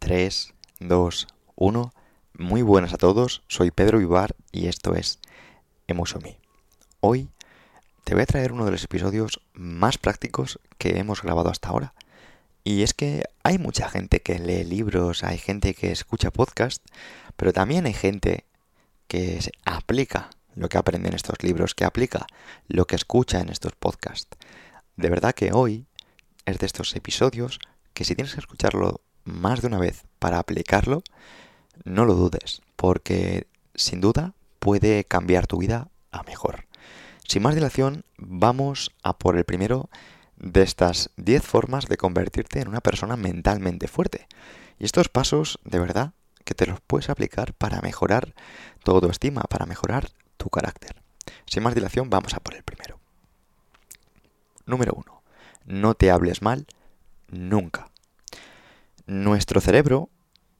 3, 2, 1. Muy buenas a todos, soy Pedro Vivar y esto es Emotion Hoy te voy a traer uno de los episodios más prácticos que hemos grabado hasta ahora. Y es que hay mucha gente que lee libros, hay gente que escucha podcast, pero también hay gente que aplica lo que aprende en estos libros, que aplica lo que escucha en estos podcasts. De verdad que hoy es de estos episodios que si tienes que escucharlo más de una vez para aplicarlo, no lo dudes, porque sin duda puede cambiar tu vida a mejor. Sin más dilación, vamos a por el primero de estas 10 formas de convertirte en una persona mentalmente fuerte. Y estos pasos, de verdad, que te los puedes aplicar para mejorar tu autoestima, para mejorar tu carácter. Sin más dilación, vamos a por el primero. Número 1. No te hables mal nunca. Nuestro cerebro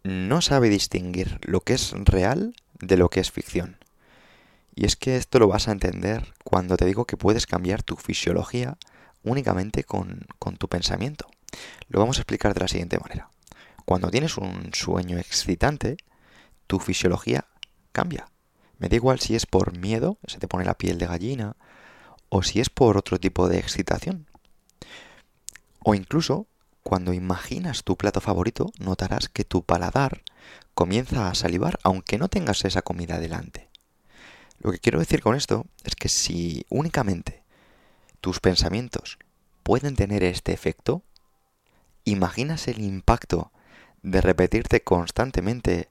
no sabe distinguir lo que es real de lo que es ficción. Y es que esto lo vas a entender cuando te digo que puedes cambiar tu fisiología únicamente con, tu pensamiento. Lo vamos a explicar de la siguiente manera. Cuando tienes un sueño excitante, tu fisiología cambia. Me da igual si es por miedo, se te pone la piel de gallina, o si es por otro tipo de excitación. O incluso, cuando imaginas tu plato favorito, notarás que tu paladar comienza a salivar aunque no tengas esa comida delante. Lo que quiero decir con esto es que si únicamente tus pensamientos pueden tener este efecto, imaginas el impacto de repetirte constantemente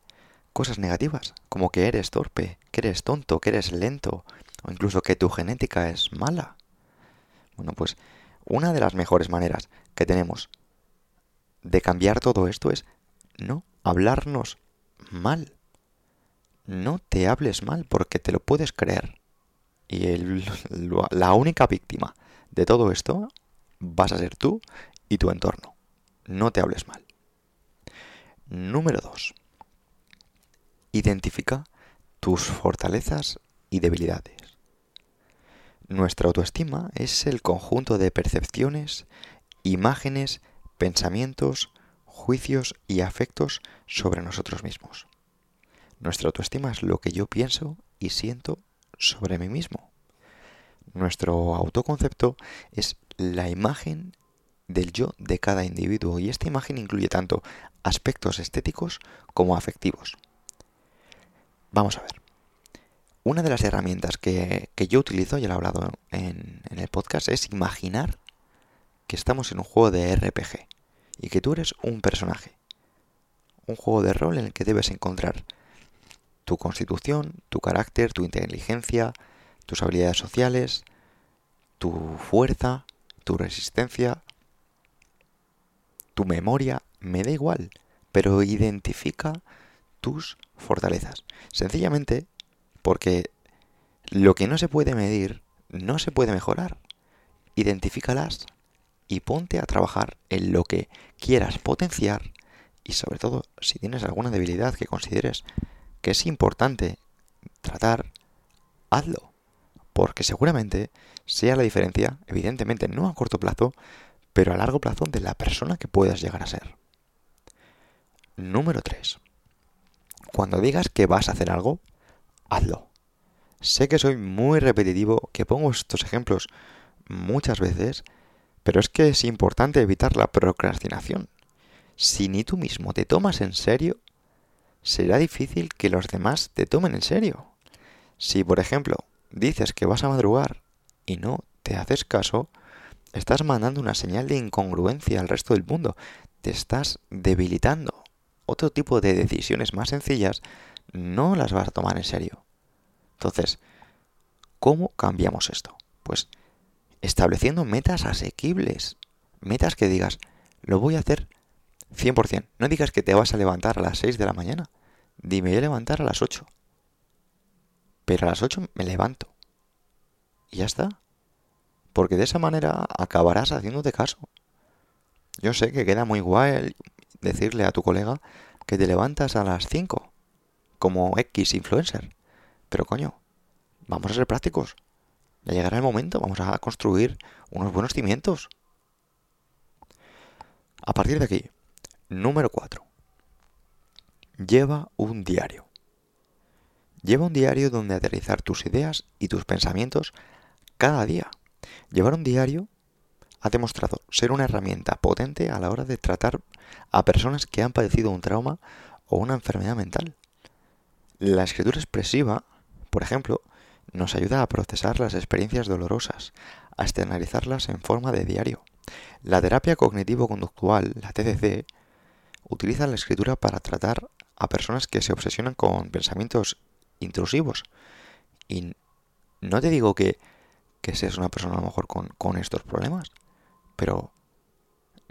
cosas negativas, como que eres torpe, que eres tonto, que eres lento, o incluso que tu genética es mala. Bueno, pues una de las mejores maneras que tenemos de cambiar todo esto es no hablarnos mal. No te hables mal porque te lo puedes creer. Y la única víctima de todo esto vas a ser tú y tu entorno. No te hables mal. Número 2. Identifica tus fortalezas y debilidades. Nuestra autoestima es el conjunto de percepciones, imágenes, pensamientos, juicios y afectos sobre nosotros mismos. Nuestra autoestima es lo que yo pienso y siento sobre mí mismo. Nuestro autoconcepto es la imagen del yo de cada individuo y esta imagen incluye tanto aspectos estéticos como afectivos. Vamos a ver. Una de las herramientas que, yo utilizo, ya lo he hablado en, en el podcast, es imaginar que estamos en un juego de RPG y que tú eres un personaje. Un juego de rol en el que debes encontrar tu constitución, tu carácter, tu inteligencia, tus habilidades sociales, tu fuerza, tu resistencia, tu memoria, me da igual, pero identifica tus fortalezas. Sencillamente porque lo que no se puede medir no se puede mejorar. Identifícalas y ponte a trabajar en lo que quieras potenciar y sobre todo si tienes alguna debilidad que consideres que es importante tratar, hazlo. Porque seguramente sea la diferencia, evidentemente no a corto plazo, pero a largo plazo de la persona que puedas llegar a ser. Número 3. Cuando digas que vas a hacer algo, hazlo. Sé que soy muy repetitivo, que pongo estos ejemplos muchas veces, pero es que es importante evitar la procrastinación. Si ni tú mismo te tomas en serio, será difícil que los demás te tomen en serio. Si, por ejemplo, dices que vas a madrugar y no te haces caso, estás mandando una señal de incongruencia al resto del mundo. Te estás debilitando. Otro tipo de decisiones más sencillas no las vas a tomar en serio. Entonces, ¿cómo cambiamos esto? Pues estableciendo metas asequibles. Metas que digas, lo voy a hacer 100%. No digas que te vas a levantar a las 6 de la mañana. Dime, voy a levantar a las 8. Pero a las 8 me levanto. Y ya está. Porque de esa manera acabarás haciéndote caso. Yo sé que queda muy guay decirle a tu colega que te levantas a las 5 como X influencer. Pero coño, vamos a ser prácticos. Ya llegará el momento, vamos a construir unos buenos cimientos. A partir de aquí, número 4. Lleva un diario. Lleva un diario donde aterrizar tus ideas y tus pensamientos cada día. Llevar un diario ha demostrado ser una herramienta potente a la hora de tratar a personas que han padecido un trauma o una enfermedad mental. La escritura expresiva, por ejemplo, nos ayuda a procesar las experiencias dolorosas, a externalizarlas en forma de diario. La terapia cognitivo-conductual, la TCC, utiliza la escritura para tratar a personas que se obsesionan con pensamientos intrusivos. Y no te digo que, que seas una persona a lo mejor con, con estos problemas, pero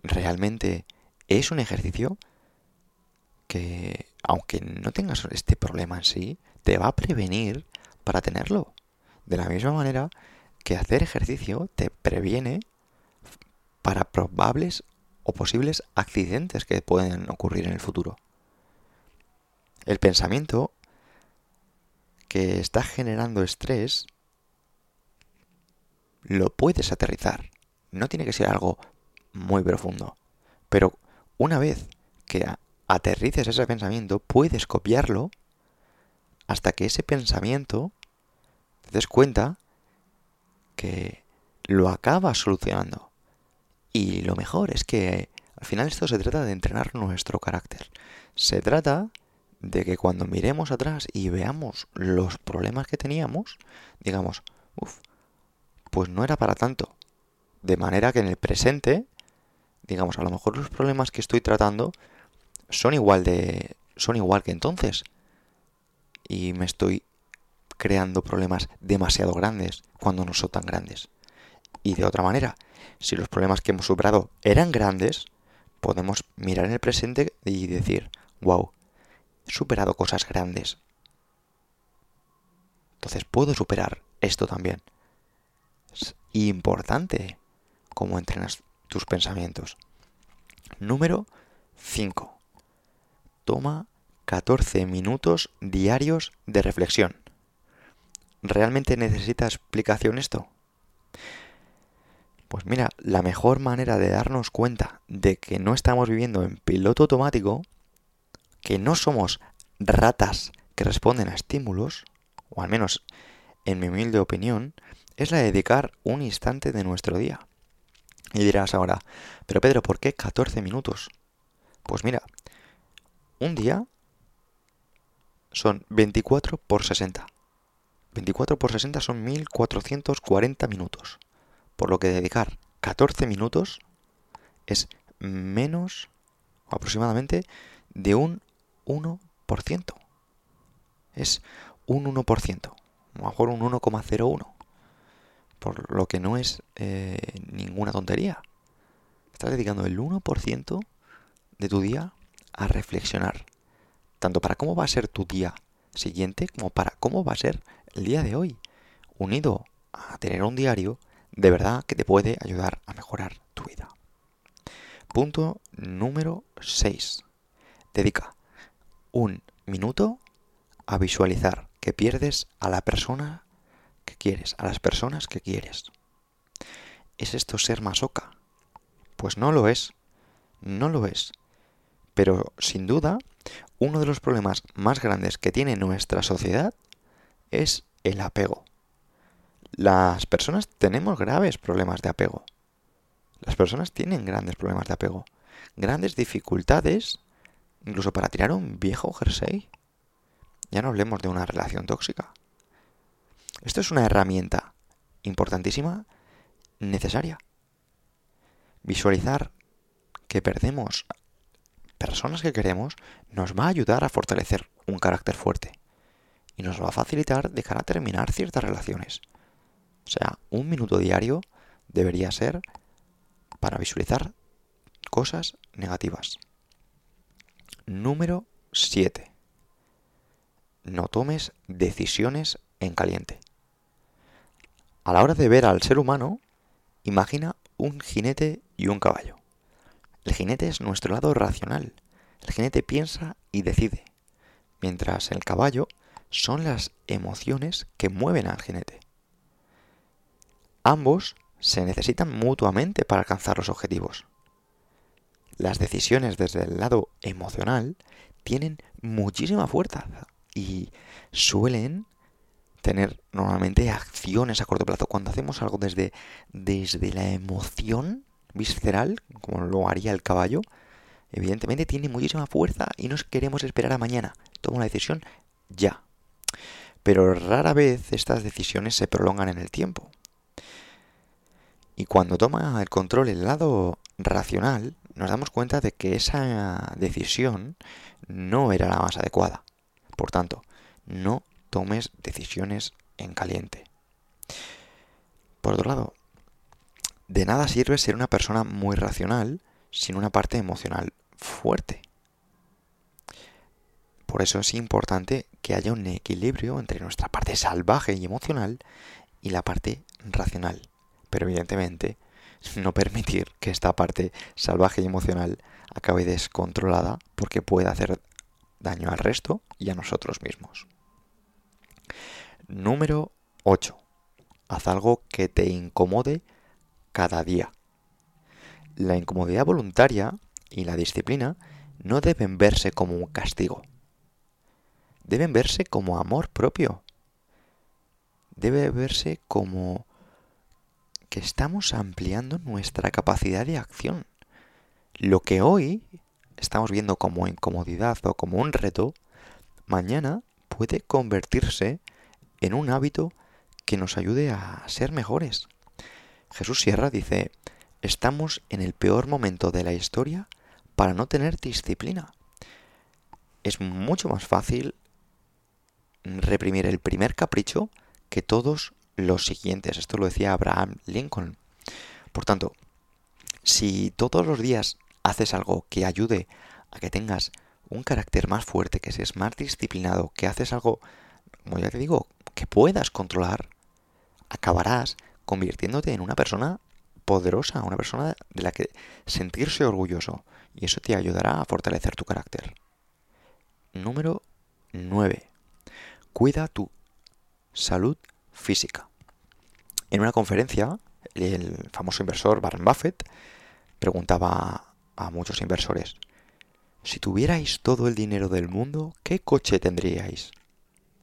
realmente es un ejercicio que, aunque no tengas este problema en sí, te va a prevenir para tenerlo. De la misma manera que hacer ejercicio te previene para probables o posibles accidentes que pueden ocurrir en el futuro. El pensamiento que está generando estrés lo puedes aterrizar. No tiene que ser algo muy profundo. Pero una vez que aterrices ese pensamiento, puedes copiarlo hasta que ese pensamiento te des cuenta que lo acabas solucionando. Y lo mejor es que al final esto se trata de entrenar nuestro carácter. Se trata de que cuando miremos atrás y veamos los problemas que teníamos, digamos, uff, pues no era para tanto. De manera que en el presente, digamos, a lo mejor los problemas que estoy tratando son igual de son igual que entonces. Y me estoy creando problemas demasiado grandes cuando no son tan grandes. Y de otra manera, si los problemas que hemos superado eran grandes, podemos mirar en el presente y decir, wow, he superado cosas grandes. Entonces puedo superar esto también. Es importante cómo entrenas tus pensamientos. Número 5. Toma 14 minutos diarios de reflexión. ¿Realmente necesita explicación esto? Pues mira, la mejor manera de darnos cuenta de que no estamos viviendo en piloto automático, que no somos ratas que responden a estímulos, o al menos en mi humilde opinión, es la de dedicar un instante de nuestro día. Y dirás ahora, pero Pedro, ¿por qué 14 minutos? Pues mira, un día son 24 por 60. 24 por 60 son 1440 minutos. Por lo que dedicar 14 minutos es menos aproximadamente de un 1%. Es un 1%, a lo mejor un 1,01. Por lo que no es eh, ninguna tontería. Estás dedicando el 1% de tu día a reflexionar. Tanto para cómo va a ser tu día siguiente como para cómo va a ser el día de hoy. Unido a tener un diario de verdad que te puede ayudar a mejorar tu vida. Punto número 6. Dedica un minuto a visualizar que pierdes a la persona que quieres, a las personas que quieres. ¿Es esto ser masoca? Pues no lo es. No lo es. Pero sin duda, uno de los problemas más grandes que tiene nuestra sociedad es el apego las personas tenemos graves problemas de apego. Las personas tienen grandes problemas de apego. Grandes dificultades, incluso para tirar un viejo jersey. Ya no hablemos de una relación tóxica. Esto es una herramienta importantísima, necesaria. Visualizar que perdemos personas que queremos nos va a ayudar a fortalecer un carácter fuerte y nos va a facilitar de cara a terminar ciertas relaciones. O sea, un minuto diario debería ser para visualizar cosas negativas. Número 7. No tomes decisiones en caliente. A la hora de ver al ser humano, imagina un jinete y un caballo. El jinete es nuestro lado racional. El jinete piensa y decide, mientras el caballo son las emociones que mueven al jinete. Ambos se necesitan mutuamente para alcanzar los objetivos. Las decisiones desde el lado emocional tienen muchísima fuerza y suelen tener normalmente acciones a corto plazo. Cuando hacemos algo desde, desde la emoción visceral, como lo haría el caballo, evidentemente tiene muchísima fuerza y nos queremos esperar a mañana. Toma una decisión ya. Pero rara vez estas decisiones se prolongan en el tiempo. Y cuando toma el control el lado racional, nos damos cuenta de que esa decisión no era la más adecuada. Por tanto, no tomes decisiones en caliente. Por otro lado, de nada sirve ser una persona muy racional sin una parte emocional fuerte. Por eso es importante que haya un equilibrio entre nuestra parte salvaje y emocional y la parte racional pero evidentemente no permitir que esta parte salvaje y emocional acabe descontrolada porque puede hacer daño al resto y a nosotros mismos. Número 8. Haz algo que te incomode cada día. La incomodidad voluntaria y la disciplina no deben verse como un castigo. Deben verse como amor propio. Debe verse como que estamos ampliando nuestra capacidad de acción. Lo que hoy estamos viendo como incomodidad o como un reto, mañana puede convertirse en un hábito que nos ayude a ser mejores. Jesús Sierra dice, estamos en el peor momento de la historia para no tener disciplina. Es mucho más fácil reprimir el primer capricho que todos los siguientes. Esto lo decía Abraham Lincoln. Por tanto, si todos los días haces algo que ayude a que tengas un carácter más fuerte, que seas más disciplinado, que haces algo, como ya te digo, que puedas controlar, acabarás convirtiéndote en una persona poderosa, una persona de la que sentirse orgulloso. Y eso te ayudará a fortalecer tu carácter. Número 9. Cuida tu salud física. En una conferencia, el famoso inversor Warren Buffett preguntaba a muchos inversores, si tuvierais todo el dinero del mundo, ¿qué coche tendríais?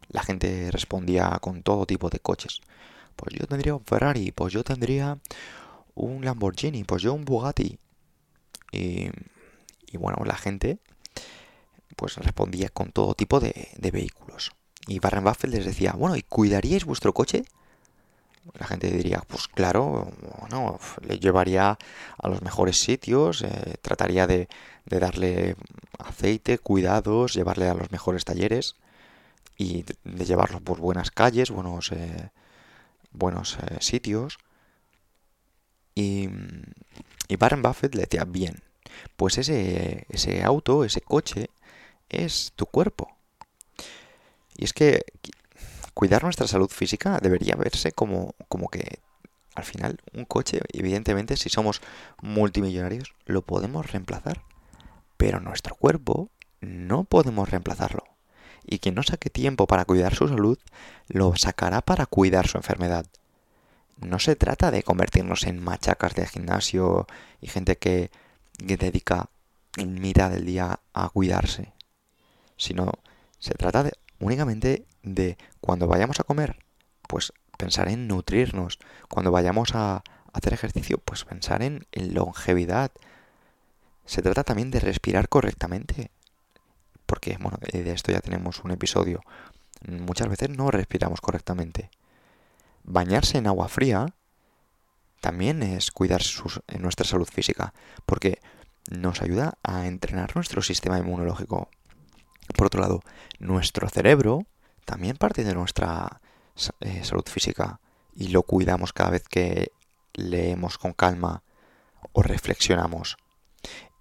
La gente respondía con todo tipo de coches. Pues yo tendría un Ferrari, pues yo tendría un Lamborghini, pues yo un Bugatti. Y, bueno, la gente pues respondía con todo tipo de, de vehículos. Y Warren Buffett les decía, bueno, ¿y cuidaríais vuestro coche? La gente diría, pues claro, bueno, le llevaría a los mejores sitios, eh, trataría de, darle aceite, cuidados, llevarle a los mejores talleres y de, llevarlo por buenas calles, buenos, eh, buenos eh, sitios. Y, y Warren Buffett le decía, bien, pues ese, ese auto, ese coche, es tu cuerpo. Y es que cuidar nuestra salud física debería verse como, como que al final un coche, evidentemente, si somos multimillonarios, lo podemos reemplazar. Pero nuestro cuerpo no podemos reemplazarlo. Y quien no saque tiempo para cuidar su salud, lo sacará para cuidar su enfermedad. No se trata de convertirnos en machacas de gimnasio y gente que, que dedica mitad del día a cuidarse, sino se trata de únicamente de cuando vayamos a comer, pues pensar en nutrirnos. Cuando vayamos a hacer ejercicio, pues pensar en, longevidad. Se trata también de respirar correctamente. Porque, bueno, de esto ya tenemos un episodio. Muchas veces no respiramos correctamente. Bañarse en agua fría también es cuidar nuestra salud física. Porque nos ayuda a entrenar nuestro sistema inmunológico. Por otro lado, nuestro cerebro también parte de nuestra eh, salud física y lo cuidamos cada vez que leemos con calma o reflexionamos.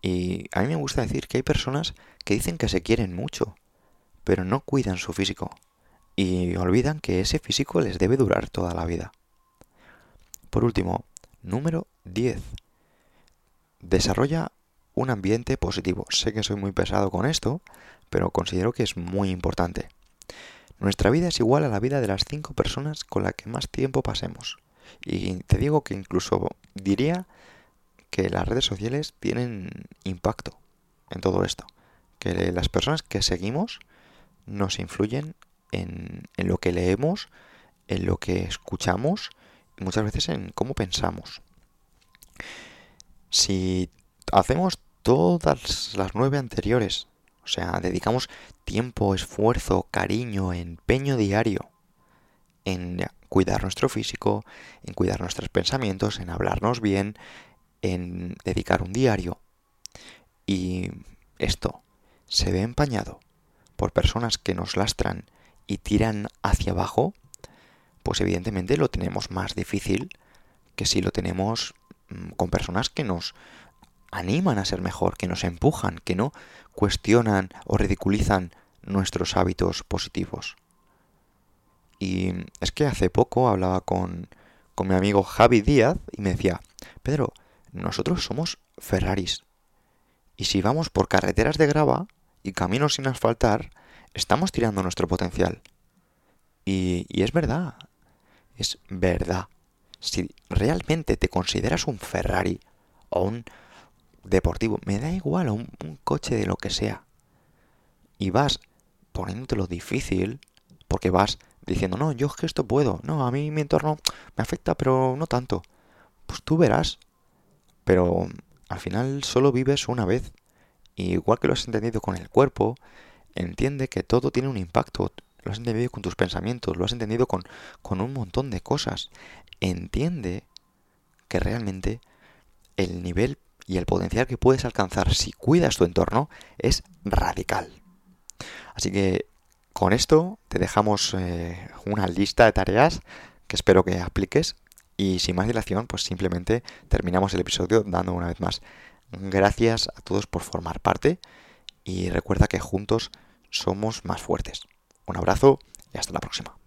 Y a mí me gusta decir que hay personas que dicen que se quieren mucho, pero no cuidan su físico y olvidan que ese físico les debe durar toda la vida. Por último, número 10. Desarrolla un ambiente positivo. Sé que soy muy pesado con esto, pero considero que es muy importante. Nuestra vida es igual a la vida de las cinco personas con las que más tiempo pasemos. Y te digo que incluso diría que las redes sociales tienen impacto en todo esto. Que las personas que seguimos nos influyen en, en lo que leemos, en lo que escuchamos y muchas veces en cómo pensamos. Si hacemos todas las nueve anteriores, o sea, dedicamos tiempo, esfuerzo, cariño, empeño diario en cuidar nuestro físico, en cuidar nuestros pensamientos, en hablarnos bien, en dedicar un diario. Y esto se ve empañado por personas que nos lastran y tiran hacia abajo, pues evidentemente lo tenemos más difícil que si lo tenemos mm, con personas que nos animan a ser mejor, que nos empujan, que no cuestionan o ridiculizan nuestros hábitos positivos. Y es que hace poco hablaba con, con mi amigo Javi Díaz y me decía, Pedro, nosotros somos Ferraris. Y si vamos por carreteras de grava y caminos sin asfaltar, estamos tirando nuestro potencial. Y, y es verdad, es verdad. Si realmente te consideras un Ferrari o un deportivo, me da igual, un, coche de lo que sea, y vas poniéndotelo difícil, porque vas diciendo, no, yo es que esto puedo, no, a mí mi entorno me afecta, pero no tanto. Pues tú verás. Pero al final solo vives una vez. Y igual que lo has entendido con el cuerpo, entiende que todo tiene un impacto. Lo has entendido con tus pensamientos, lo has entendido con, con un montón de cosas. Entiende que realmente el nivel y el potencial que puedes alcanzar si cuidas tu entorno es radical. Así que con esto te dejamos eh, una lista de tareas que espero que apliques y sin más dilación pues simplemente terminamos el episodio dando una vez más gracias a todos por formar parte y recuerda que juntos somos más fuertes. Un abrazo y hasta la próxima.